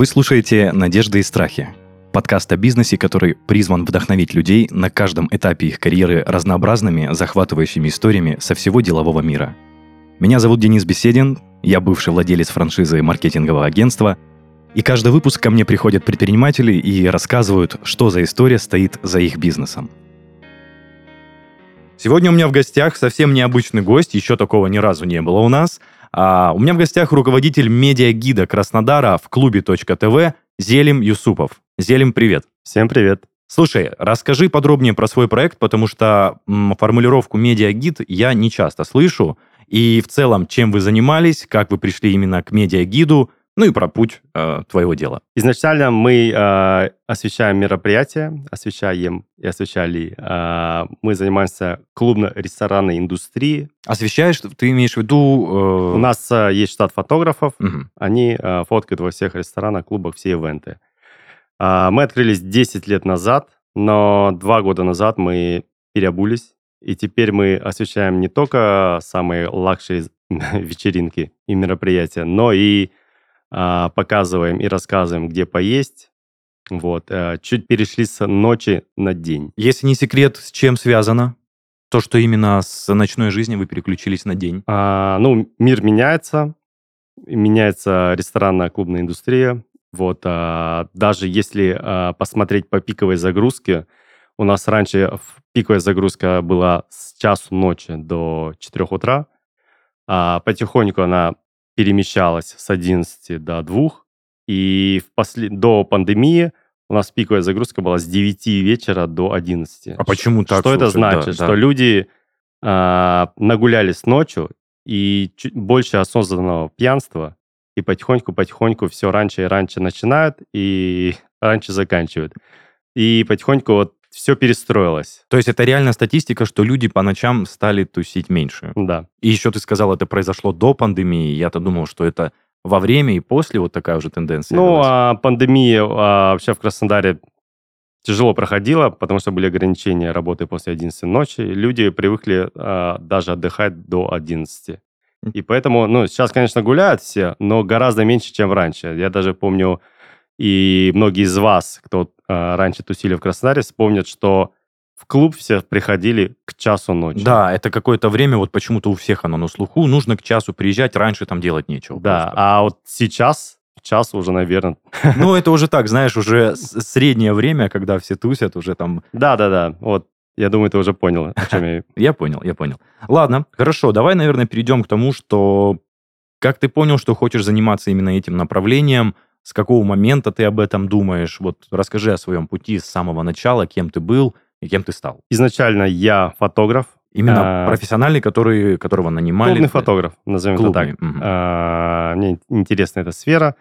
Вы слушаете «Надежды и страхи» – подкаст о бизнесе, который призван вдохновить людей на каждом этапе их карьеры разнообразными, захватывающими историями со всего делового мира. Меня зовут Денис Беседин, я бывший владелец франшизы маркетингового агентства, и каждый выпуск ко мне приходят предприниматели и рассказывают, что за история стоит за их бизнесом. Сегодня у меня в гостях совсем необычный гость, еще такого ни разу не было у нас – а, у меня в гостях руководитель медиагида Краснодара в клубе .тв Зелим Юсупов. Зелим, привет. Всем привет. Слушай, расскажи подробнее про свой проект, потому что м, формулировку медиагид я не часто слышу. И в целом, чем вы занимались, как вы пришли именно к медиагиду, ну и про путь э, твоего дела. Изначально мы э, освещаем мероприятия, освещаем и освещали. Э, мы занимаемся клубно-ресторанной индустрией. Освещаешь, ты имеешь в виду... Э... У нас э, есть штат фотографов, угу. они э, фоткают во всех ресторанах, клубах все ивенты. Э, мы открылись 10 лет назад, но два года назад мы переобулись, и теперь мы освещаем не только самые luxury вечеринки и мероприятия, но и показываем и рассказываем, где поесть. Вот. Э, чуть перешли с ночи на день. Если не секрет, с чем связано? То, что именно с ночной жизни вы переключились на день? А, ну, мир меняется, меняется ресторанная клубная индустрия. Вот, а, даже если а, посмотреть по пиковой загрузке, у нас раньше пиковая загрузка была с часу ночи до 4 утра, а потихоньку она перемещалась с 11 до 2, и в после... до пандемии у нас пиковая загрузка была с 9 вечера до 11. А почему так? Что это значит? Да, что да. люди а, нагулялись ночью, и чуть больше осознанного пьянства, и потихоньку-потихоньку все раньше и раньше начинают, и раньше заканчивают. И потихоньку вот все перестроилось. То есть это реально статистика, что люди по ночам стали тусить меньше. Да. И еще ты сказал, это произошло до пандемии. Я-то думал, что это во время и после вот такая уже тенденция. Ну, а пандемия а, вообще в Краснодаре тяжело проходила, потому что были ограничения работы после 11 ночи. Люди привыкли а, даже отдыхать до 11. И поэтому, ну, сейчас, конечно, гуляют все, но гораздо меньше, чем раньше. Я даже помню, и многие из вас, кто э, раньше тусили в Краснодаре, вспомнят, что в клуб все приходили к часу ночи. Да, это какое-то время, вот почему-то у всех оно на слуху, нужно к часу приезжать, раньше там делать нечего. Да, просто. а вот сейчас час уже, наверное. Ну, это уже так, знаешь, уже среднее время, когда все тусят, уже там... Да-да-да, вот я думаю, ты уже понял, о чем я... Я понял, я понял. Ладно, хорошо, давай, наверное, перейдем к тому, что как ты понял, что хочешь заниматься именно этим направлением – с какого момента ты об этом думаешь? Вот расскажи о своем пути с самого начала, кем ты был и кем ты стал. Изначально я фотограф. Именно а, профессиональный, который, которого нанимали? Клубный фотограф, назовем Клубный. это так. Угу. А, мне интересна эта сфера.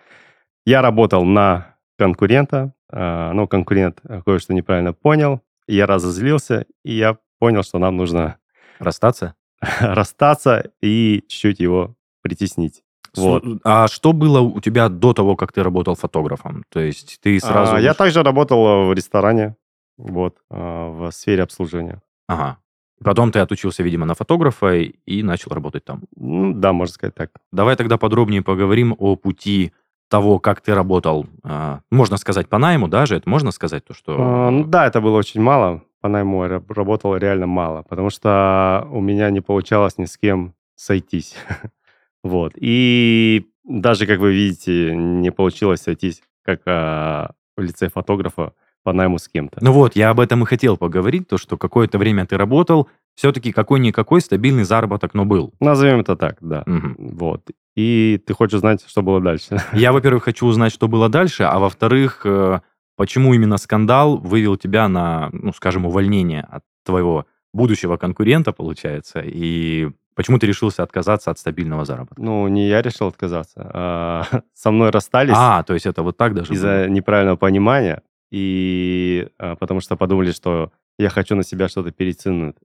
Я работал на конкурента, а, но конкурент кое-что неправильно понял. Я разозлился, и я понял, что нам нужно... Расстаться? расстаться и чуть-чуть его притеснить. Вот. А что было у тебя до того, как ты работал фотографом? То есть ты сразу... А, я также работал в ресторане, вот, а, в сфере обслуживания. Ага. Потом ты отучился, видимо, на фотографа и начал работать там. Ну, да, можно сказать так. Давай тогда подробнее поговорим о пути того, как ты работал, а, можно сказать, по найму даже, это можно сказать то, что... А, ну, да, это было очень мало, по найму я работал реально мало, потому что у меня не получалось ни с кем сойтись. Вот. И даже, как вы видите, не получилось сойтись как а, в лице фотографа по найму с кем-то. Ну вот, я об этом и хотел поговорить, то, что какое-то время ты работал, все-таки какой-никакой стабильный заработок, но был. Назовем это так, да. Угу. Вот. И ты хочешь знать, что было дальше? Я, во-первых, хочу узнать, что было дальше, а во-вторых, э, почему именно скандал вывел тебя на, ну, скажем, увольнение от твоего будущего конкурента, получается, и Почему ты решился отказаться от стабильного заработка? Ну, не я решил отказаться, а со мной расстались. А, то есть это вот так даже Из-за было? неправильного понимания, и а, потому что подумали, что я хочу на себя что-то перетянуть.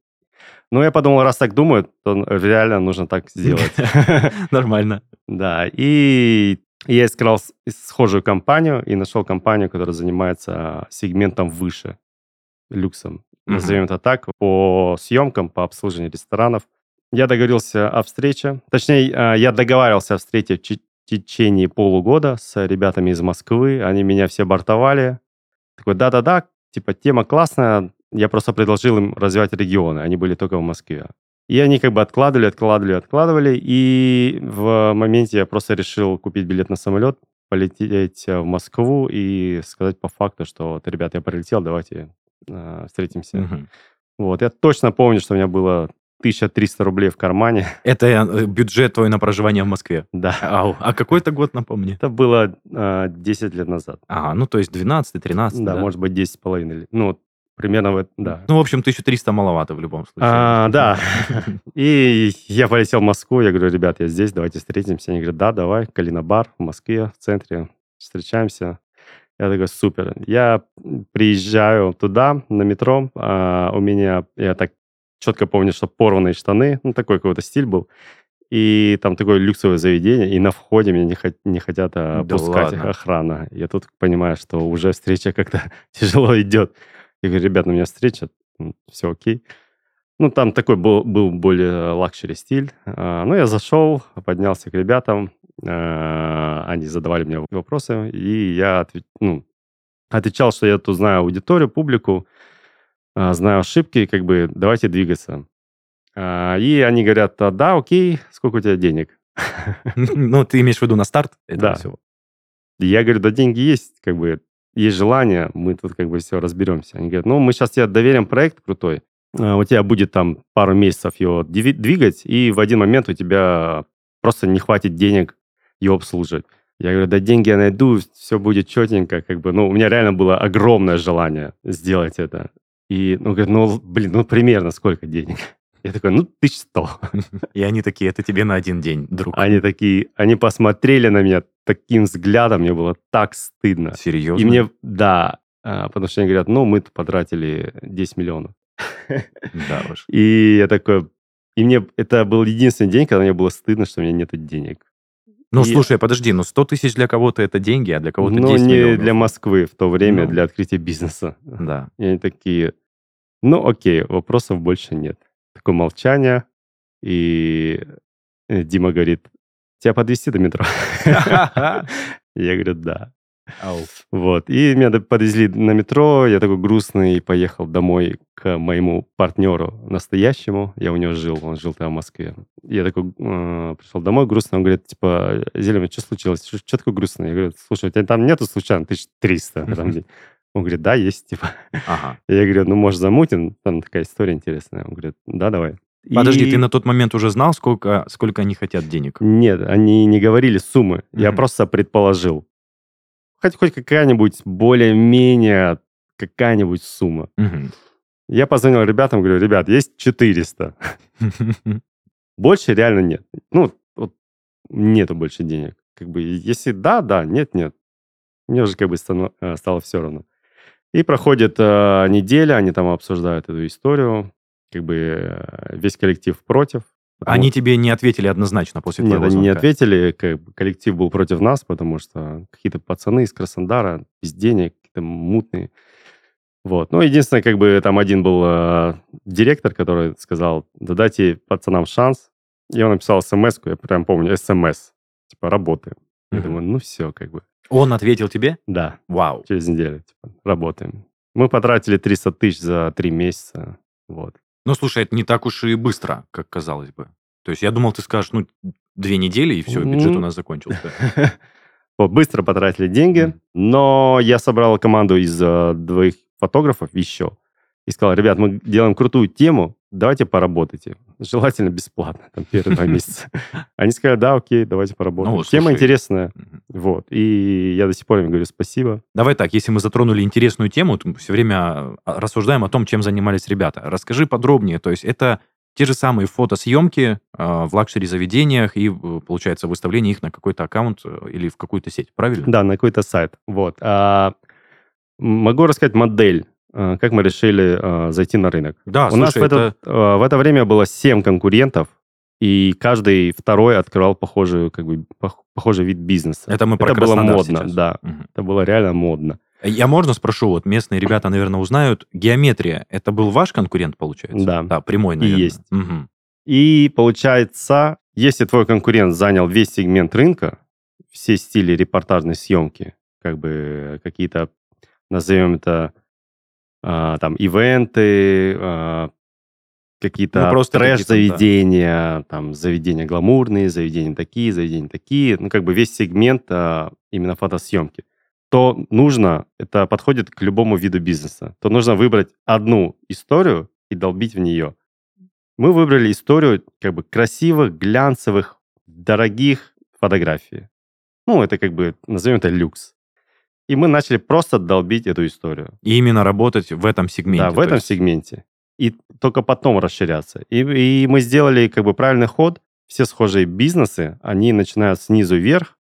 Ну, я подумал, раз так думают, то реально нужно так сделать. Нормально. Да, и я искал схожую компанию и нашел компанию, которая занимается сегментом выше, люксом. Назовем это так, по съемкам, по обслуживанию ресторанов. Я договорился о встрече. Точнее, а, я договаривался о встрече чуть, течение полугода с ребятами из Москвы. Они меня все бортовали. Такой, да-да-да, типа, тема классная. Я просто предложил им развивать регионы. Они были только в Москве. И они как бы откладывали, откладывали, откладывали. И в моменте я просто решил купить билет на самолет, полететь в Москву и сказать по факту, что вот, ребята, я прилетел, давайте э, встретимся. Мгм. Вот, я точно помню, что у меня было 1300 рублей в кармане. Это э, бюджет твой на проживание в Москве. Да. Ау. А какой это год, напомни? Это было э, 10 лет назад. Ага, ну то есть 12 13 Да, может быть, 10 с половиной. Ну, примерно, вот, да. Ну, в общем, 1300 маловато в любом случае. А, да. И я полетел в Москву, я говорю, ребят, я здесь, давайте встретимся. Они говорят, да, давай, Калина-бар в Москве, в центре, встречаемся. Я такой, супер. Я приезжаю туда, на метро, а, у меня, я так четко помню, что порванные штаны, ну, такой какой-то стиль был. И там такое люксовое заведение, и на входе меня не, хот- не хотят а, Да ладно? охрана. Я тут понимаю, что уже встреча как-то тяжело идет. Я говорю, ребят, у меня встреча, все окей. Ну, там такой был, был более luxury стиль. А, ну, я зашел, поднялся к ребятам, а, они задавали мне вопросы, и я отве- ну, отвечал, что я тут знаю аудиторию, публику, знаю ошибки, как бы давайте двигаться. А, И они говорят, «А, да, окей, сколько у тебя денег? Ну, ты имеешь в виду на старт Да. всего? Я говорю, да деньги есть, как бы есть желание, мы тут как бы все разберемся. Они говорят, ну, мы сейчас тебе доверим проект крутой, а, у тебя будет там пару месяцев его двигать, и в один момент у тебя просто не хватит денег его обслуживать. Я говорю, да деньги я найду, все будет четенько, как бы, ну, у меня реально было огромное желание сделать это. И, ну, говорит, ну, блин, ну, примерно сколько денег? Я такой, ну, тысяч сто. И они такие, это тебе на один день, друг. Они такие, они посмотрели на меня таким взглядом, мне было так стыдно. Серьезно? И мне, да, а, потому что они говорят, ну, мы потратили 10 миллионов. Да уж. И я такой, и мне, это был единственный день, когда мне было стыдно, что у меня нет денег. Ну, И- слушай, подожди, ну 100 тысяч для кого-то это деньги, а для кого-то Но 10 не миллионов. для Москвы в то время, Ну. для открытия бизнеса. Да. И они такие, ну, окей, вопросов больше нет. Такое молчание, и э, Дима говорит, тебя подвести до метро? Я говорю, да. Вот. И меня подвезли на метро, я такой грустный, поехал домой к моему партнеру настоящему. Я у него жил, он жил там в Москве. Я такой э, пришел домой грустный, он говорит, типа, Зелена, что случилось? Что такое грустный? Я говорю, слушай, у тебя там нету случайно 1300 в этом день?» Он говорит, да, есть, типа. Ага. Я говорю, ну, может, замутим? Там такая история интересная. Он говорит, да, давай. Подожди, И- ты на тот момент уже знал, сколько, сколько они хотят денег? Нет, они не говорили суммы. Я Мгм. просто предположил. Хоть, хоть какая-нибудь более-менее какая-нибудь сумма. Мгм. Я позвонил ребятам, говорю, ребят, есть 400. Больше реально нет. Ну, вот нету больше денег. Как бы, если да, да, нет, нет. Мне уже как бы э, стало все равно. И проходит э, неделя, они там обсуждают эту историю. Как бы э, весь коллектив против. Они тебе не ответили однозначно после нет, твоего они не ответили, как бы коллектив был против нас, потому что какие-то пацаны из Краснодара, без денег, какие-то мутные. Вот. Ну, единственное, как бы там один был э, директор, который сказал, да дайте пацанам шанс. И он написал смс я прям помню, смс, типа, работаем. Я Мгм. думаю, ну все, как бы, Он ответил тебе? да, Вау. через неделю, типа, работаем. Мы потратили 300 тысяч за три месяца, вот. Ну, слушай, это не так уж и быстро, как казалось бы. То есть я думал, ты скажешь, ну, две недели, и все, бюджет у нас закончился. Вот, быстро потратили деньги, но я собрал команду из э, двоих фотографов еще. И сказал, ребят, мы делаем крутую тему, давайте поработайте. Желательно бесплатно, там, первые два месяца. Они сказали, да, окей, давайте поработаем. Ну, Тема интересная. Вот. И я до сих пор им говорю спасибо. Давай так, если мы затронули интересную тему, то мы все время а, рассуждаем о том, чем занимались ребята. Расскажи подробнее. То есть это те же самые фотосъемки а, в лакшери-заведениях и, э, получается, выставление их на какой-то аккаунт э, или в какую-то сеть, правильно? Да, на какой-то сайт. Вот. А, могу рассказать модель, а, как мы решили а, зайти на рынок. Да, У нас в слушай, это, это... э, в это время было 7 конкурентов, и каждый второй открывал похожий, как бы, пох- похожий вид бизнеса. Это мы про это было модно, сейчас. да. Мгм. Это было реально модно. Я можно спрошу, вот местные ребята, наверное, узнают, геометрия, это был ваш конкурент, получается? Да. Да, прямой, наверное. есть. Мгм. И получается, если твой конкурент занял весь сегмент рынка, все стили репортажной съемки, как бы какие-то, назовем это, а, там, ивенты, а, какие-то Ну, просто трэш-заведения, там, заведения гламурные, заведения такие, заведения такие, ну, как бы весь сегмент а, именно фотосъемки. То нужно, это подходит к любому виду бизнеса, то нужно выбрать одну историю и долбить в нее. Мы выбрали историю как бы красивых, глянцевых, дорогих фотографий. Ну, это как бы, назовем это люкс. И мы начали просто долбить эту историю. И именно работать в этом сегменте. Да, в то этом есть. сегменте. И только потом расширяться. И, и мы сделали как бы правильный ход. Все схожие бизнесы, они начинают снизу вверх,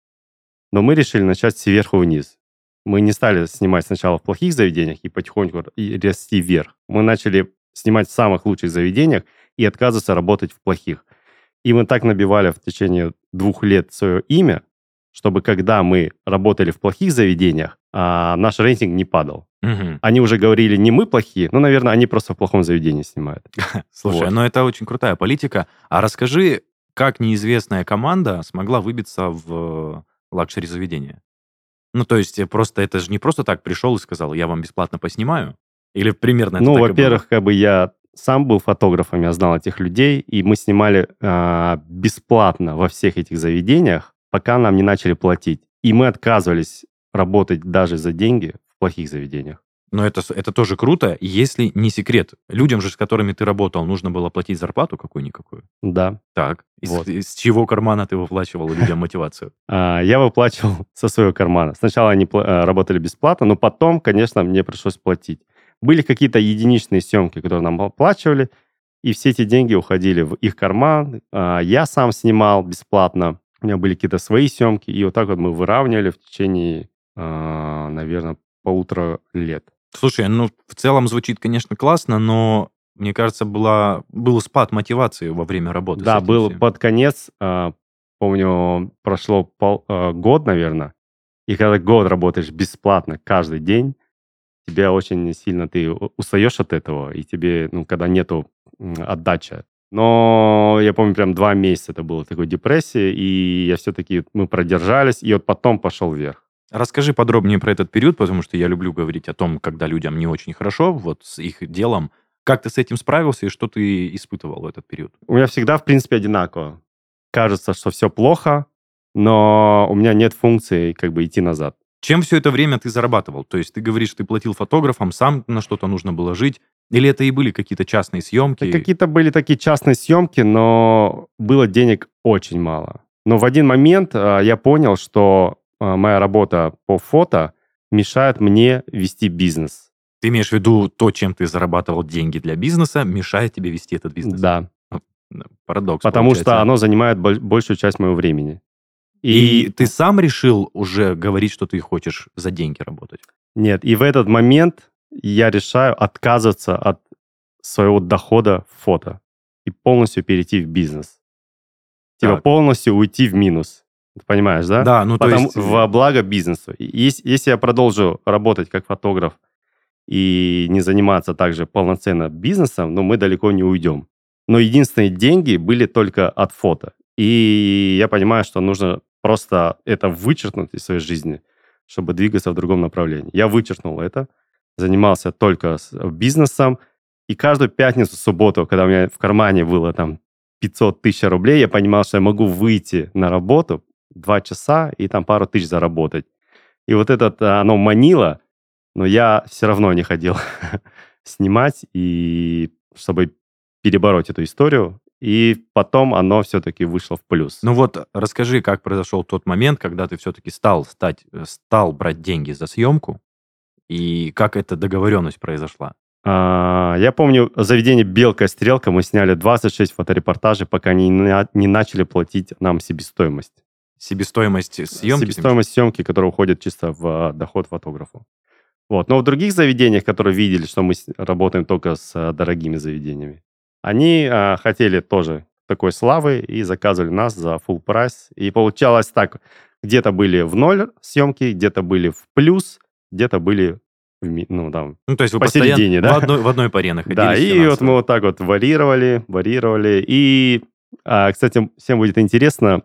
но мы решили начать сверху вниз. Мы не стали снимать сначала в плохих заведениях и потихоньку и расти вверх. Мы начали снимать в самых лучших заведениях и отказываться работать в плохих. И мы так набивали в течение двух лет свое имя, чтобы когда мы работали в плохих заведениях, а, наш рейтинг не падал. Мгм. Они уже говорили, не мы плохие, но, наверное, они просто в плохом заведении снимают. Слушай, Вот. ну это очень крутая политика. А расскажи, как неизвестная команда смогла выбиться в luxury заведение? Ну, то есть, э, просто это же не просто так пришел и сказал, я вам бесплатно поснимаю? Или примерно это ну, во-первых, как бы я сам был фотографом, я знал этих людей, и мы снимали а, бесплатно во всех этих заведениях, пока нам не начали платить. И мы отказывались работать даже за деньги в плохих заведениях. Но это, это тоже круто, если не секрет. Людям же, с которыми ты работал, нужно было платить зарплату какую-никакую. Да. Так, из, Вот. из чего кармана ты выплачивал людям мотивацию? А, Я выплачивал со своего кармана. Сначала они э, работали бесплатно, но потом, конечно, мне пришлось платить. Были какие-то единичные съемки, которые нам оплачивали, и все эти деньги уходили в их карман. А, Я сам снимал бесплатно. У меня были какие-то свои съемки, и вот так вот мы выравнивали в течение, наверное, полутора лет. Слушай, ну, в целом звучит, конечно, классно, но, мне кажется, была, был спад мотивации во время работы. Да, был всем. под конец, а, помню, прошло пол- а, год, наверное, и когда год работаешь бесплатно каждый день, тебя очень сильно ты устаешь от этого, и тебе, ну, когда нету м, отдачи. Но я помню, прям два месяца это было такой депрессии, и я все-таки, мы продержались, и вот потом пошел вверх. Расскажи подробнее про этот период, потому что я люблю говорить о том, когда людям не очень хорошо, вот с их делом. Как ты с этим справился и что ты испытывал в этот период? У меня всегда, в принципе, одинаково. Кажется, что все плохо, но у меня нет функции как бы идти назад. Чем все это время ты зарабатывал? То есть ты говоришь, ты платил фотографам, сам на что-то нужно было жить? Или это и были какие-то частные съемки? Да Какие-то были такие частные съемки, но было денег очень мало. Но в один момент а, я понял, что а, моя работа по фото мешает мне вести бизнес. Ты имеешь в виду то, чем ты зарабатывал деньги для бизнеса, мешает тебе вести этот бизнес? Да, Парадокс. потому получается. что оно занимает боль- большую часть моего времени. И, ты сам решил уже говорить, что ты хочешь за деньги работать? Нет, и в этот момент я решаю отказываться от своего дохода в фото и полностью перейти в бизнес. Типа Так. полностью уйти в минус. Ты понимаешь, да? Да, ну Потому, то есть... во благо бизнесу. Если, если я продолжу работать как фотограф и не заниматься также полноценно бизнесом, ну, мы далеко не уйдем. Но единственные деньги были только от фото. И я понимаю, что нужно просто это вычеркнуть из своей жизни, чтобы двигаться в другом направлении. Я вычеркнул это, занимался только с- бизнесом, и каждую пятницу, субботу, когда у меня в кармане было там 500 тысяч рублей, я понимал, что я могу выйти на работу два часа и там пару тысяч заработать. И вот это оно манило, но я все равно не ходил снимать, и чтобы перебороть эту историю. И потом оно все-таки вышло в плюс. Ну вот расскажи, как произошел тот момент, когда ты все-таки стал, стать, э, стал брать деньги за съемку, и как эта договоренность произошла? А, я помню заведение «Белка и стрелка», мы сняли 26 фоторепортажей, пока они не, на- не начали платить нам себестоимость. Себестоимость съемки? ты Себестоимость съемки, которая уходит чисто в доход фотографу. Вот. Но в других заведениях, которые видели, что мы работаем только с дорогими заведениями, они а, хотели тоже такой славы и заказывали нас за full прайс. И получалось так, где-то были в ноль съемки, где-то были в плюс, где-то были в ну, там, Ну, то есть вы Посередине, да? в одной, в одной паре находились да, и вот мы вот так вот варьировали, варьировали. И, а, кстати, всем будет интересно,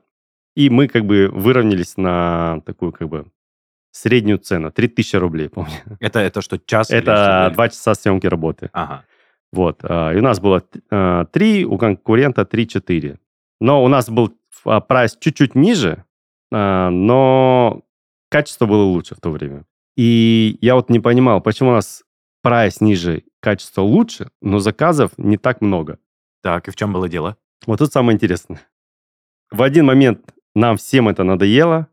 И мы как бы выровнялись на такую как бы среднюю цену. 3000 рублей, помню. Это, это что, час? Это два часа съемки работы. Ага. Вот. а, И у нас было а, 3, у конкурента 3-4. Но у нас был а, прайс чуть-чуть ниже, а, но качество было лучше в то время. И я вот не понимал, почему у нас прайс ниже, качество лучше, но заказов не так много. Так, и в чем было дело? Вот тут самое интересное. В один момент нам всем это надоело,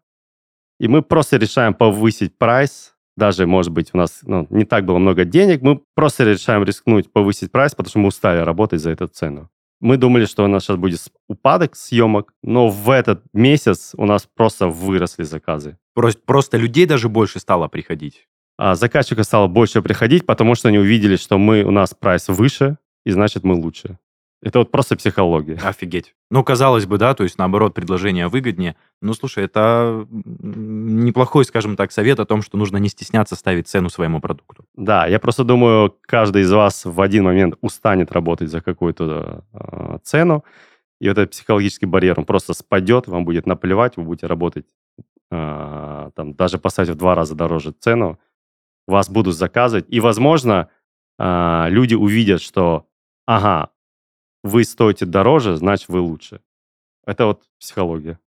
и мы просто решаем повысить прайс. Даже, может быть, у нас ну, не так было много денег, мы просто решаем рискнуть повысить прайс, потому что мы устали работать за эту цену. Мы думали, что у нас сейчас будет упадок съемок, но в этот месяц у нас просто выросли заказы. Просто, просто людей даже больше стало приходить. А заказчиков стало больше приходить, потому что они увидели, что мы, у нас прайс выше, и значит мы лучше. Это вот просто психология. Офигеть. Ну, казалось бы, да, то есть, наоборот, предложение выгоднее. Ну, слушай, это неплохой, скажем так, совет о том, что нужно не стесняться ставить цену своему продукту. Да, я просто думаю, каждый из вас в один момент устанет работать за какую-то э, цену, и вот этот психологический барьер, он просто спадет, вам будет наплевать, вы будете работать, э, там, даже поставить в два раза дороже цену, вас будут заказывать, и, возможно, э, люди увидят, что, ага, вы стоите дороже, значит, вы лучше. Это вот психология.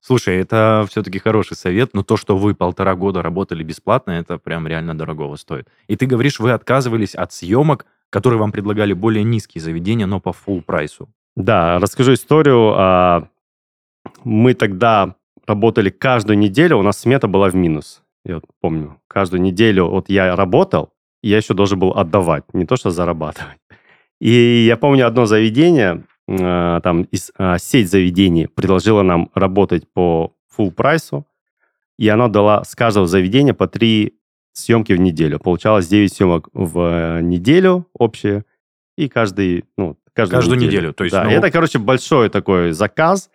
Слушай, это все-таки хороший совет, но то, что вы полтора года работали бесплатно, это прям реально дорогого стоит. И ты говоришь, вы отказывались от съемок, которые вам предлагали более низкие заведения, но по full прайсу. Да, расскажу историю. А, Мы тогда работали каждую неделю, у нас смета была в минус. Я вот помню, каждую неделю вот я работал, и я еще должен был отдавать, не то что зарабатывать. И я помню одно заведение, а, там а, сеть заведений предложила нам работать по full прайсу, и она дала с каждого заведения по три съемки в неделю. Получалось 9 съемок в э, неделю общие, и каждый, ну, каждую, Каждую неделю, то есть, да, ну- это, короче, большой такой заказ,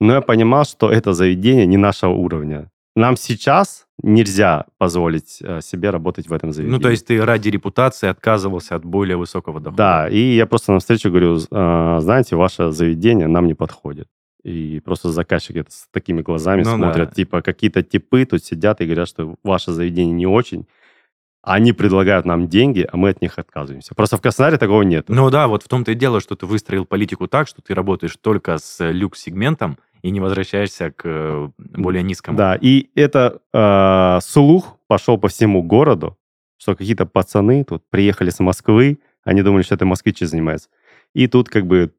но я понимал, что это заведение не нашего уровня. Нам сейчас нельзя позволить э, себе работать в этом заведении. Ну, то есть ты ради репутации отказывался от более высокого дохода. Да, и я просто на встречу говорю, «А, знаете, ваше заведение нам не подходит. И просто заказчики с такими глазами Ну смотрят, да. типа какие-то типы тут сидят и говорят, что ваше заведение не очень. Они предлагают нам деньги, а мы от них отказываемся. Просто в Краснодаре такого нет. Ну да, вот в том-то и дело, что ты выстроил политику так, что ты работаешь только с люкс-сегментом и не возвращаешься к э, более низкому. Да, и это э, слух пошел по всему городу, что какие-то пацаны тут приехали с Москвы, они думали, что это москвичи занимаются. И тут как бы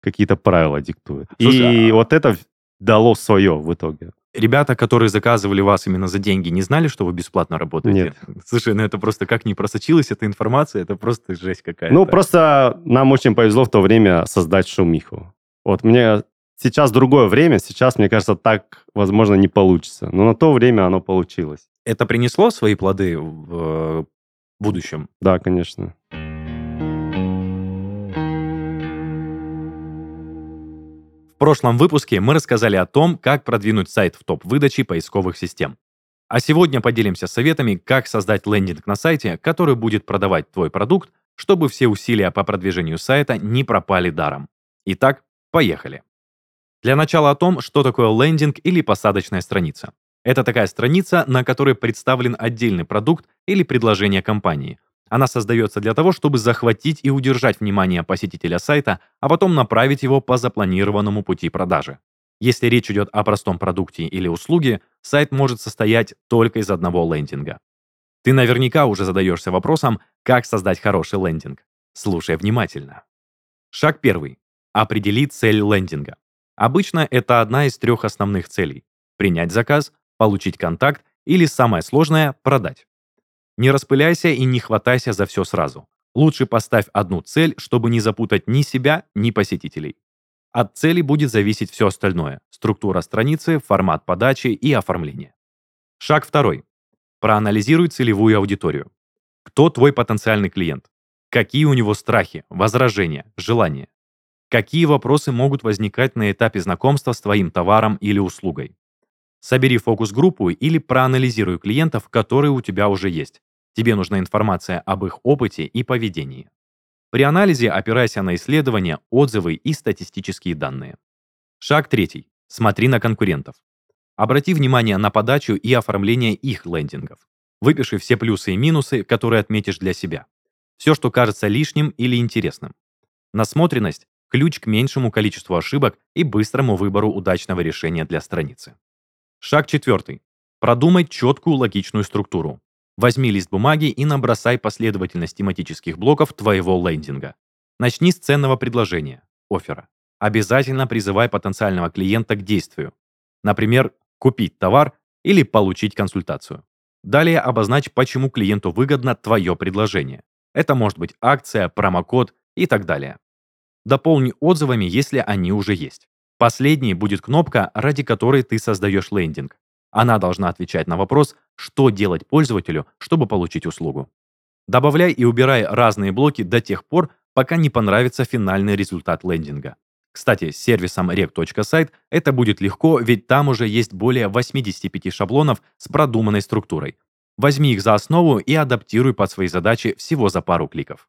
какие-то правила диктуют. Слушай, и а- вот это дало свое в итоге. Ребята, которые заказывали вас именно за деньги, не знали, что вы бесплатно работаете? Нет. Слушай, ну это просто как не просочилась эта информация, это просто жесть какая-то. Ну, просто нам очень повезло в то время создать шумиху. Вот мне сейчас другое время, сейчас, мне кажется, так, возможно, не получится. Но на то время оно получилось. Это принесло свои плоды в э, будущем? Да, конечно. В прошлом выпуске мы рассказали о том, как продвинуть сайт в топ выдачи поисковых систем. А сегодня поделимся советами, как создать лендинг на сайте, который будет продавать твой продукт, чтобы все усилия по продвижению сайта не пропали даром. Итак, поехали. Для начала о том, что такое лендинг или посадочная страница. Это такая страница, на которой представлен отдельный продукт или предложение компании. Она создается для того, чтобы захватить и удержать внимание посетителя сайта, а потом направить его по запланированному пути продажи. Если речь идет о простом продукте или услуге, сайт может состоять только из одного лендинга. Ты наверняка уже задаешься вопросом, как создать хороший лендинг. Слушай внимательно. Шаг первый. Определи цель лендинга. Обычно это одна из трех основных целей. Принять заказ, получить контакт или, самое сложное, продать. Не распыляйся и не хватайся за все сразу. Лучше поставь одну цель, чтобы не запутать ни себя, ни посетителей. От цели будет зависеть все остальное – структура страницы, формат подачи и оформление. Шаг второй. Проанализируй целевую аудиторию. Кто твой потенциальный клиент? Какие у него страхи, возражения, желания? Какие вопросы могут возникать на этапе знакомства с твоим товаром или услугой? Собери фокус-группу или проанализируй клиентов, которые у тебя уже есть. Тебе нужна информация об их опыте и поведении. При анализе опирайся на исследования, отзывы и статистические данные. Шаг третий. Смотри на конкурентов. Обрати внимание на подачу и оформление их лендингов. Выпиши все плюсы и минусы, которые отметишь для себя. Все, что кажется лишним или интересным. Насмотренность – ключ к меньшему количеству ошибок и быстрому выбору удачного решения для страницы. Шаг четвертый. Продумай четкую логичную структуру. Возьми лист бумаги и набросай последовательность тематических блоков твоего лендинга. Начни с ценного предложения, оффера. Обязательно призывай потенциального клиента к действию. Например, купить товар или получить консультацию. Далее обозначь, почему клиенту выгодно твое предложение. Это может быть акция, промокод и так далее. Дополни отзывами, если они уже есть. Последней будет кнопка, ради которой ты создаешь лендинг. Она должна отвечать на вопрос, что делать пользователю, чтобы получить услугу. Добавляй и убирай разные блоки до тех пор, пока не понравится финальный результат лендинга. Кстати, с сервисом rec.site это будет легко, ведь там уже есть более 85 шаблонов с продуманной структурой. Возьми их за основу и адаптируй под свои задачи всего за пару кликов.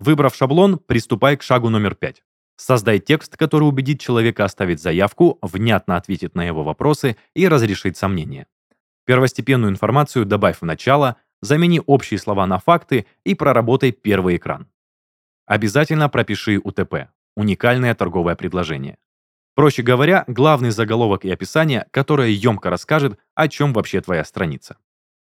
Выбрав шаблон, приступай к шагу номер 5. Создай текст, который убедит человека оставить заявку, внятно ответит на его вопросы и разрешит сомнения. Первостепенную информацию добавь в начало, замени общие слова на факты и проработай первый экран. Обязательно пропиши УТП уникальное торговое предложение. Проще говоря, главный заголовок и описание, которое емко расскажет, о чем вообще твоя страница.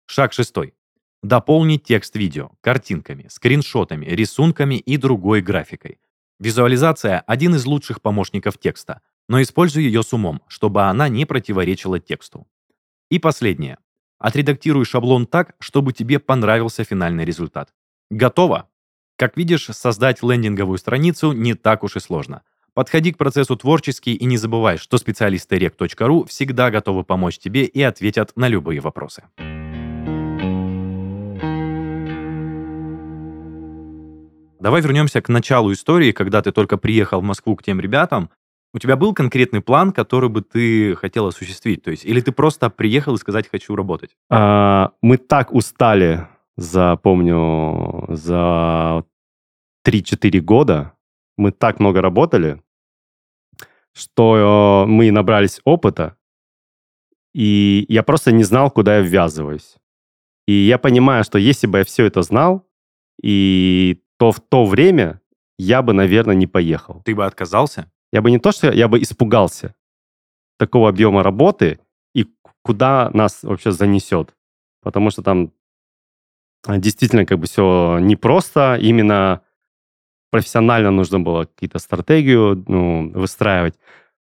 Шаг шестой. Дополни текст видео картинками, скриншотами, рисунками и другой графикой. Визуализация – один из лучших помощников текста, но используй ее с умом, чтобы она не противоречила тексту. И последнее. Отредактируй шаблон так, чтобы тебе понравился финальный результат. Готово? Как видишь, создать лендинговую страницу не так уж и сложно. Подходи к процессу творчески и не забывай, что специалисты rec.ru всегда готовы помочь тебе и ответят на любые вопросы. Давай вернемся к началу истории, когда ты только приехал в Москву к тем ребятам. У тебя был конкретный план, который бы ты хотел осуществить? То есть, или ты просто приехал и сказать «хочу работать»? А, мы так устали за, помню, за 3-4 года мы так много работали, что мы набрались опыта, и я просто не знал, куда я ввязываюсь. И я понимаю, что если бы я все это знал, и то в то время я бы, наверное, не поехал. Ты бы отказался? Я бы не то, что я бы испугался такого объема работы и куда нас вообще занесет. Потому что там а, действительно как бы все непросто, именно профессионально нужно было какие-то стратегию ну, выстраивать.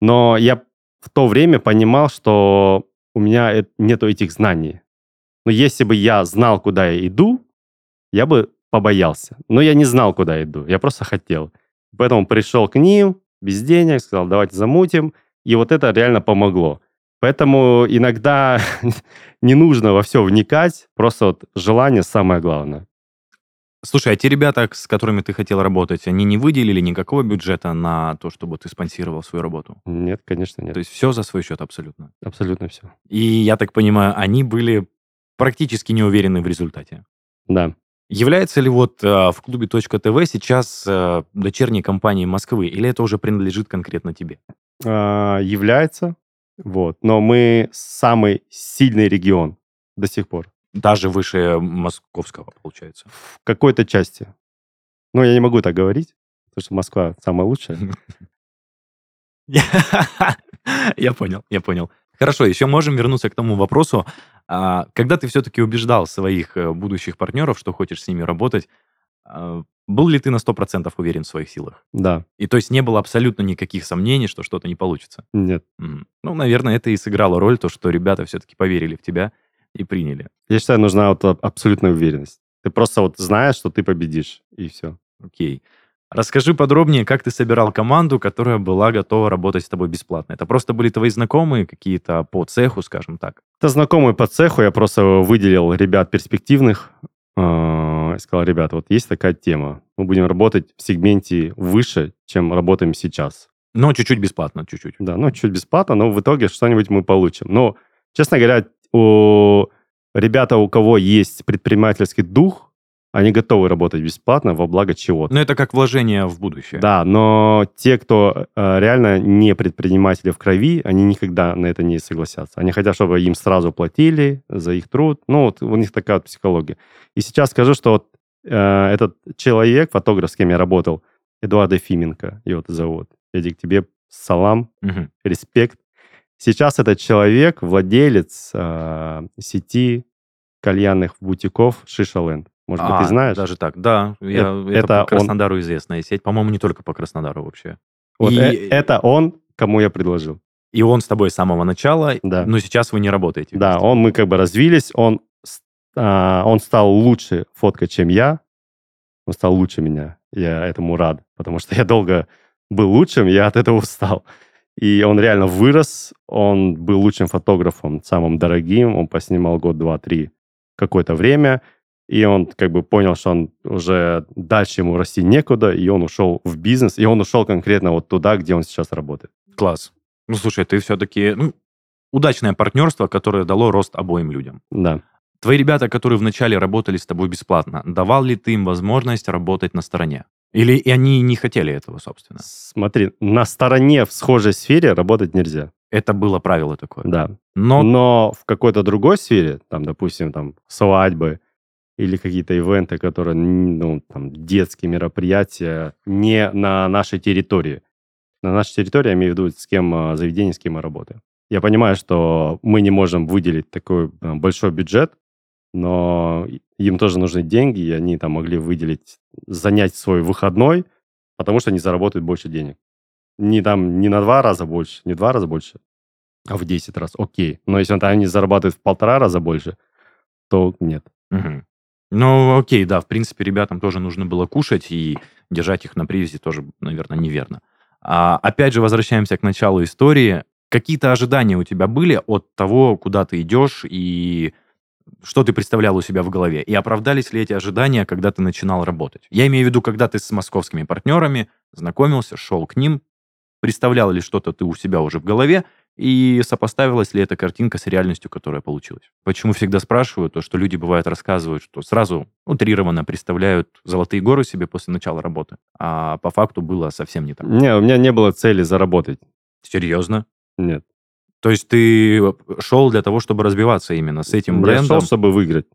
Но я в то время понимал, что у меня нету этих знаний. Но если бы я знал, куда я иду, я бы побоялся. Но я не знал, куда иду. Я просто хотел. Поэтому пришел к ним без денег, сказал, давайте замутим. И вот это реально помогло. Поэтому иногда не нужно во все вникать, просто вот желание самое главное. Слушай, а те ребята, с которыми ты хотел работать, они не выделили никакого бюджета на то, чтобы ты спонсировал свою работу? Нет, конечно, нет. То есть все за свой счет абсолютно? Абсолютно все. И я так понимаю, они были практически не уверены в результате? Да. Является ли вот э, в клубе .тв сейчас э, дочерней компанией Москвы, или это уже принадлежит конкретно тебе? А, является. Вот. Но мы самый сильный регион до сих пор. Даже выше московского, получается. В какой-то части. Ну, я не могу так говорить, потому что Москва самая лучшая. Я понял, я понял. Хорошо, еще можем вернуться к тому вопросу. А, когда ты все-таки убеждал своих э, будущих партнеров, что хочешь с ними работать, а, был ли ты на 100% уверен в своих силах? Да. И то есть не было абсолютно никаких сомнений, что что-то не получится? Нет. Ну, наверное, это и сыграло роль, то, что ребята все-таки поверили в тебя и приняли. Я считаю, нужна вот абсолютная уверенность. Ты просто вот знаешь, что ты победишь, и все. Окей. Расскажи подробнее, как ты собирал команду, которая была готова работать с тобой бесплатно. Это просто были твои знакомые какие-то по цеху, скажем так? Это знакомые по цеху. Я просто выделил ребят перспективных, э, сказал, ребят, вот есть такая тема. Мы будем работать в сегменте выше, чем работаем сейчас. Но чуть-чуть бесплатно, чуть-чуть. Да, ну чуть бесплатно, но в итоге что-нибудь мы получим. Но, честно говоря, у ребята, у кого есть предпринимательский дух, они готовы работать бесплатно во благо чего-то. Но это как вложение в будущее. Да, но те, кто э, реально не предприниматели в крови, они никогда на это не согласятся. Они хотят, чтобы им сразу платили за их труд. Ну, вот у них такая вот психология. И сейчас скажу, что вот э, этот человек, фотограф, с кем я работал, Эдуард Ефименко, его зовут. Эдик, тебе салам, Мгм. респект. Сейчас этот человек владелец э, сети кальянных бутиков Шишаленд. Может быть, А, ты знаешь? Даже так, да. Я, Э- это, это по он- Краснодару известная сеть. По-моему, не только по Краснодару вообще. Вот И- э- это он, кому я предложил. И он с тобой с самого начала, Да. но сейчас вы не работаете. Да, вместе. он, мы как бы развились, он, а, он стал лучше фоткать, чем я. Он стал лучше меня. Я этому рад, потому что я долго был лучшим, я от этого устал. И он реально вырос, он был лучшим фотографом, самым дорогим, он поснимал год, два, три какое-то время, и он как бы понял, что он уже дальше ему расти некуда, и он ушел в бизнес, и он ушел конкретно вот туда, где он сейчас работает. Класс. Ну, слушай, ты все-таки... Ну, удачное партнерство, которое дало рост обоим людям. Да. Твои ребята, которые вначале работали с тобой бесплатно, давал ли ты им возможность работать на стороне? Или и они не хотели этого, собственно? Смотри, на стороне в схожей сфере работать нельзя. Это было правило такое. Да. Но Но в какой-то другой сфере, там, допустим, там, свадьбы или какие-то ивенты, которые, ну, там, детские мероприятия, не на нашей территории. На нашей территории, я имею в виду, с кем а, заведение, с кем мы работаем. Я понимаю, что мы не можем выделить такой а, большой бюджет, но им тоже нужны деньги, и они там могли выделить, занять свой выходной, потому что они заработают больше денег. Не там, не на два раза больше, не два раза больше, а в 10 раз, окей. Но если там они зарабатывают в полтора раза больше, то нет. Мгм. Ну, окей, да, в принципе, ребятам тоже нужно было кушать, и держать их на привязи тоже, наверное, неверно. А, опять же, возвращаемся к началу истории. Какие-то ожидания у тебя были от того, куда ты идешь, и что ты представлял у себя в голове? И оправдались ли эти ожидания, когда ты начинал работать? Я имею в виду, когда ты с московскими партнерами знакомился, шел к ним, представлял ли что-то ты у себя уже в голове, и сопоставилась ли эта картинка с реальностью, которая получилась? Почему всегда спрашиваю, то, что люди бывают рассказывают, что сразу утрированно представляют золотые горы себе после начала работы, а по факту было совсем не так. Не, у меня не было цели заработать. Серьезно? Нет. То есть ты шел для того, чтобы развиваться именно с этим Я брендом? шел, чтобы выиграть.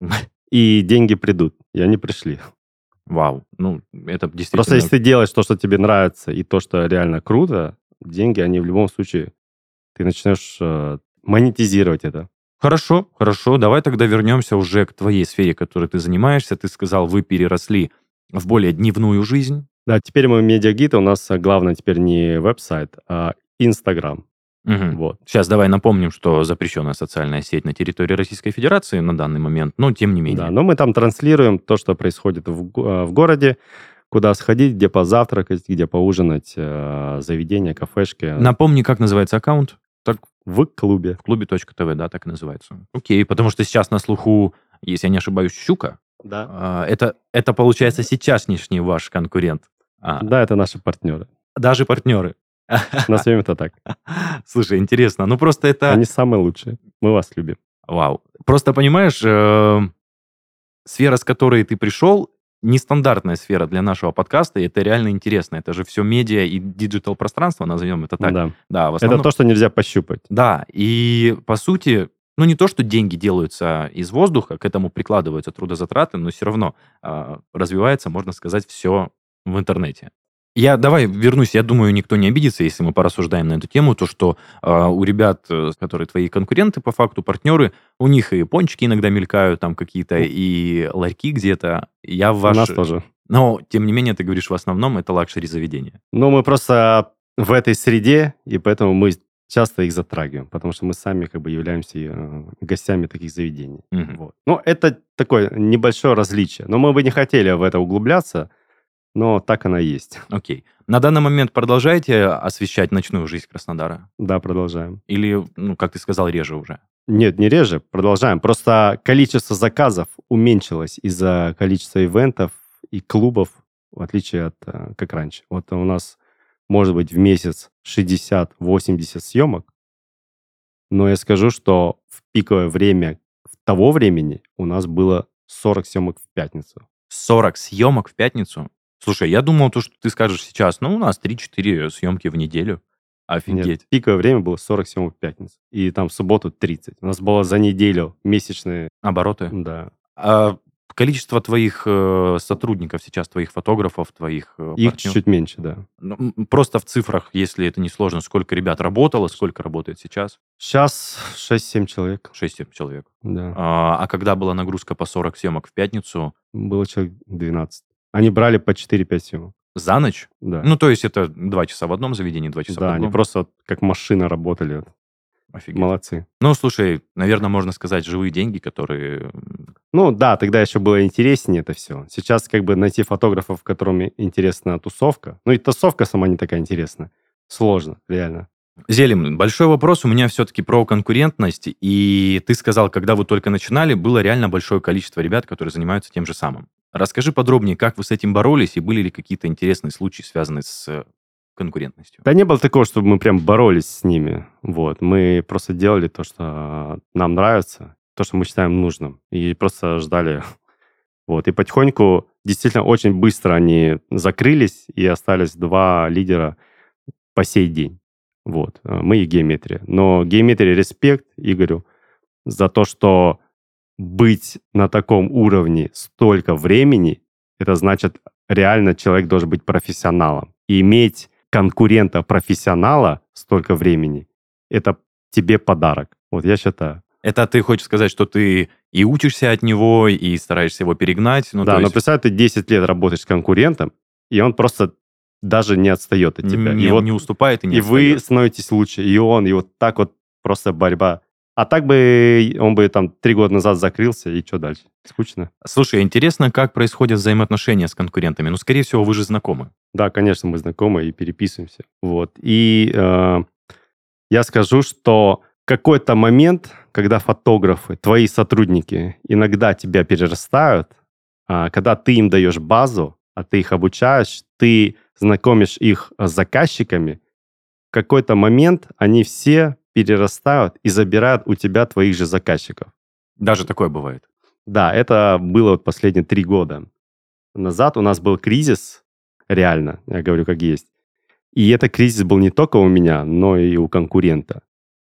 И деньги придут. И они пришли. Вау, ну это действительно... Просто если ты делаешь то, что тебе нравится, и то, что реально круто, деньги, они в любом случае, ты начнешь э, монетизировать это. Хорошо, хорошо. Давай тогда вернемся уже к твоей сфере, которой ты занимаешься. Ты сказал, вы переросли в более дневную жизнь. Да, теперь мы медиагиты, у нас э, главное теперь не веб-сайт, а Инстаграм. Мгм. Вот. Сейчас давай напомним, что запрещенная социальная сеть на территории Российской Федерации на данный момент, но тем не менее. Да, но мы там транслируем то, что происходит в, э, в городе, куда сходить, где позавтракать, где поужинать, э, заведения, кафешки. Напомни, как называется аккаунт? Так, В клубе. в клубе.тв, да, так и называется. Окей, потому что сейчас на слуху, если я не ошибаюсь, Щука. Да. А, Это, это получается сейчасшний ваш конкурент. А, Да, это наши партнеры. Даже партнеры. Назовем это так. Слушай, интересно. Ну, просто это... Они самые лучшие. Мы вас любим. Вау. Просто понимаешь, э, сфера, с которой ты пришел, нестандартная сфера для нашего подкаста, и это реально интересно. Это же все медиа и digital пространство, назовем это так. Да. Да, в Это основном- то, что нельзя пощупать. Да, и по сути, ну не то, что деньги делаются из воздуха, к этому прикладываются трудозатраты, но все равно а, развивается, можно сказать, все в интернете. Я давай вернусь, я думаю, никто не обидится, если мы порассуждаем на эту тему, то что а, у ребят, э, которые твои конкуренты, по факту партнеры, у них и пончики иногда мелькают, там какие-то и ларьки где-то. Я в У ваш... нас тоже. Но, тем не менее, ты говоришь, в основном это luxury заведения. Но мы просто в этой среде, и поэтому мы часто их затрагиваем, потому что мы сами как бы являемся э, гостями таких заведений. Мгм. Вот. Ну, это такое небольшое различие. Но мы бы не хотели в это углубляться, но так оно и есть. Окей. На данный момент продолжаете освещать ночную жизнь Краснодара? Да, продолжаем. Или, ну, как ты сказал, реже уже? Нет, не реже, продолжаем. Просто количество заказов уменьшилось из-за количества ивентов и клубов, в отличие от э, как раньше. Вот у нас может быть в месяц 60-80 съемок, но я скажу, что в пиковое время того времени у нас было 40 съемок в пятницу. 40 съемок в пятницу? Слушай, я думал, то, что ты скажешь сейчас, ну, у нас 3-4 съемки в неделю. Офигеть. Нет, пиковое время было 40 съемок в пятницу. И там в субботу 30. У нас было за неделю месячные... Обороты? Да. А количество твоих э, сотрудников сейчас, твоих фотографов, твоих э, Их партнёров? чуть-чуть меньше, да. Ну, просто в цифрах, если это не сложно, сколько ребят работало, сколько работает сейчас? Сейчас 6-7 человек. 6 человек. Да. А, а когда была нагрузка по 40 съемок в пятницу, Было человек 12. Они брали по 4-5 съемок. за ночь? Да. Ну, то есть это 2 часа в одном заведении, 2 часа в да, другом? они просто как машина работали. Офигеть. Молодцы. Ну, слушай, наверное, можно сказать, живые деньги, которые... Ну да, тогда еще было интереснее это все. Сейчас как бы найти фотографов, которым интересна тусовка. Ну и тусовка сама не такая интересная. Сложно, реально. Зелим, большой вопрос у меня все-таки про конкурентность. И ты сказал, когда вы только начинали, было реально большое количество ребят, которые занимаются тем же самым. Расскажи подробнее, как вы с этим боролись, и были ли какие-то интересные случаи, связанные с э, конкурентностью? Да не было такого, чтобы мы прям боролись с ними. Вот. Мы просто делали то, что нам нравится, то, что мы считаем нужным. И просто ждали. Вот. И потихоньку, действительно, очень быстро они закрылись, и остались два лидера по сей день. Вот. Э, Мы и геометрия. Но геометрия респект Игорю за то, что быть на таком уровне столько времени, это значит, реально человек должен быть профессионалом. И иметь конкурента-профессионала столько времени, это тебе подарок. Вот я считаю. Это ты хочешь сказать, что ты и учишься от него, и стараешься его перегнать? Ну, да, то но есть представь, ты 10 лет работаешь с конкурентом, и он просто даже не отстает от тебя. не, и вот не уступает и не и вы отстает. становитесь лучше, и он, и вот так вот просто борьба. А так бы он бы там три года назад закрылся, и что дальше? Скучно? Слушай, интересно, как происходят взаимоотношения с конкурентами? Ну, скорее всего, вы же знакомы. Да, конечно, мы знакомы и переписываемся. Вот. И э, я скажу, что какой-то момент, когда фотографы, твои сотрудники иногда тебя перерастают, а, когда ты им даешь базу, а ты их обучаешь, ты знакомишь их с заказчиками, в какой-то момент они все перерастают и забирают у тебя твоих же заказчиков. Даже такое бывает. Да, это было вот последние три года назад. У нас был кризис, реально, я говорю как есть. И этот кризис был не только у меня, но и у конкурента.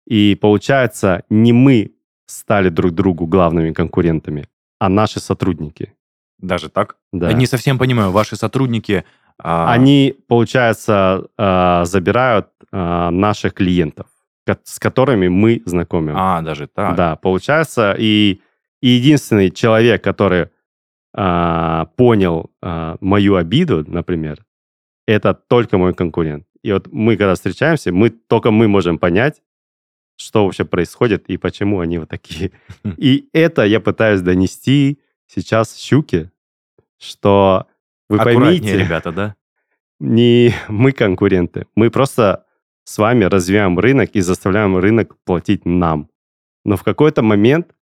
И получается, не мы стали друг другу главными конкурентами, а наши сотрудники. Даже так? Да. Не совсем понимаю, ваши сотрудники... а, Они, получается, а, забирают а, наших клиентов, с которыми мы знакомим. А, даже так. Да, получается, и, и единственный человек, который а, понял а, мою обиду, например, это только мой конкурент. И вот мы, когда встречаемся, мы только мы можем понять, что вообще происходит и почему они вот такие. И это я пытаюсь донести сейчас щуке, что вы Аккуратнее, поймите, ребята, да? не мы конкуренты. Мы просто с вами развиваем рынок и заставляем рынок платить нам. Но в какой-то момент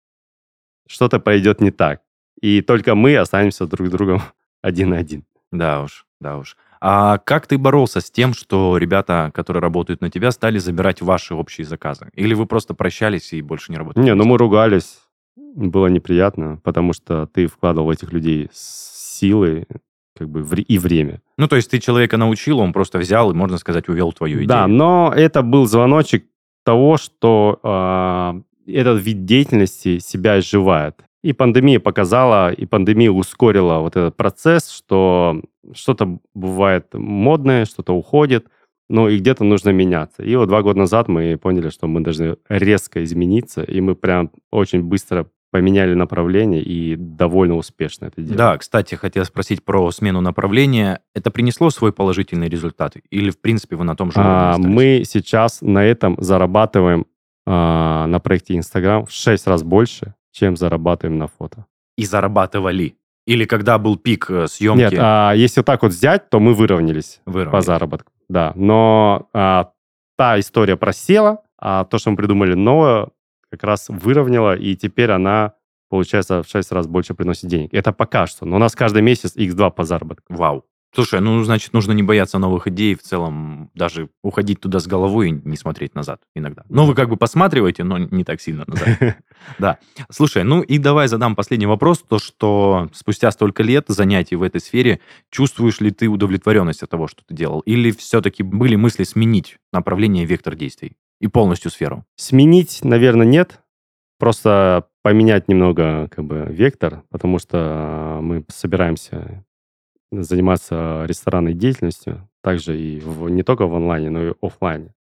что-то пойдет не так. И только мы останемся друг с другом один на один. Да уж, да уж. А как ты боролся с тем, что ребята, которые работают на тебя, стали забирать ваши общие заказы? Или вы просто прощались и больше не работали? Не, ну мы ругались. Было неприятно, потому что ты вкладывал в этих людей силы как бы и время. Ну, то есть ты человека научил, он просто взял и, можно сказать, увел твою идею. Да, но это был звоночек того, что а, этот вид деятельности себя изживает. И пандемия показала, и пандемия ускорила вот этот процесс, что что-то бывает модное, что-то уходит, ну и где-то нужно меняться. И вот два года назад мы поняли, что мы должны резко измениться, и мы прям очень быстро поменяли направление и довольно успешно это делаем. Да, кстати, хотел спросить про смену направления. Это принесло свой положительный результат? Или, в принципе, вы на том же А, мы сейчас на этом зарабатываем а, на проекте Инстаграм в 6 раз больше, чем зарабатываем на фото. И зарабатывали? Или когда был пик э, съемки, Нет, а, если так вот взять, то мы выровнялись выровнялись? по заработку. Да, но а, та история просела, а то, что мы придумали новое, как раз выровняла, и теперь она, получается, в 6 раз больше приносит денег. Это пока что. Но у нас каждый месяц x2 по заработку. Вау. Слушай, ну, значит, нужно не бояться новых идей в целом, даже уходить туда с головой и не смотреть назад иногда. Ну, вы как бы посматриваете, но не так сильно назад. Да. Слушай, ну и давай задам последний вопрос. То, что спустя столько лет занятий в этой сфере, чувствуешь ли ты удовлетворенность от того, что ты делал? Или все-таки были мысли сменить направление, вектор действий и полностью сферу? Сменить, наверное, нет. Просто поменять немного как бы вектор, потому что мы собираемся заниматься ресторанной деятельностью, также и в, не только в онлайне, но и офлайне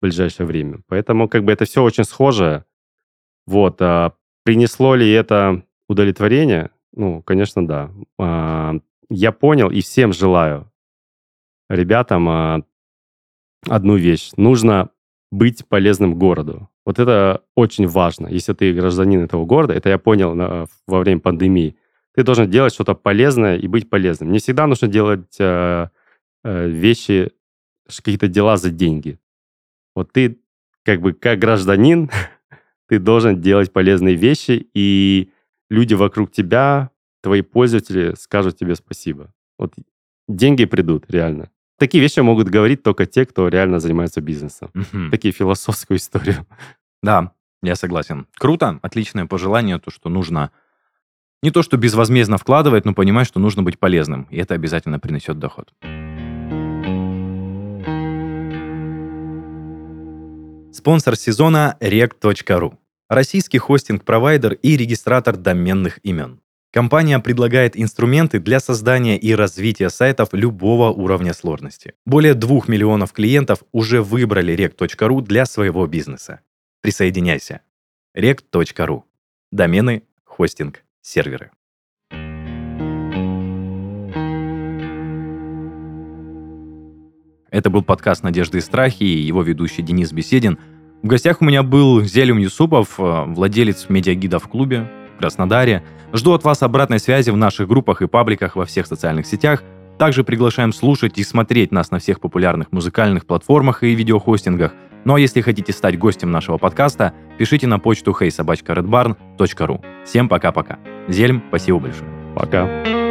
в ближайшее время. Поэтому как бы это все очень схоже. Вот. А принесло ли это удовлетворение? Ну, конечно, да. А, я понял и всем желаю ребятам а, одну вещь. Нужно быть полезным городу. Вот это очень важно. Если ты гражданин этого города, это я понял на, во время пандемии, ты должен делать что-то полезное и быть полезным. Не всегда нужно делать э, э, вещи, какие-то дела за деньги. Вот ты как бы как гражданин, ты должен делать полезные вещи, и люди вокруг тебя, твои пользователи скажут тебе спасибо. Вот деньги придут, реально. Такие вещи могут говорить только те, кто реально занимается бизнесом. Угу. Такие философскую историю. Да, я согласен. Круто, отличное пожелание, то, что нужно не то, что безвозмездно вкладывать, но понимать, что нужно быть полезным, и это обязательно принесет доход. Спонсор сезона rect.ru. Российский хостинг-провайдер и регистратор доменных имен. Компания предлагает инструменты для создания и развития сайтов любого уровня сложности. Более двух миллионов клиентов уже выбрали rec.ru для своего бизнеса. Присоединяйся. rec.ru. Домены, хостинг, серверы. Это был подкаст «Надежды и страхи» и его ведущий Денис Беседин. В гостях у меня был Зелим Юсупов, э, владелец медиагида в клубе Краснодаре. Жду от вас обратной связи в наших группах и пабликах во всех социальных сетях. Также приглашаем слушать и смотреть нас на всех популярных музыкальных платформах и видеохостингах. Ну а если хотите стать гостем нашего подкаста, пишите на почту heysobachkaredbarn.ru. Всем пока-пока. Зельм, спасибо большое. Пока.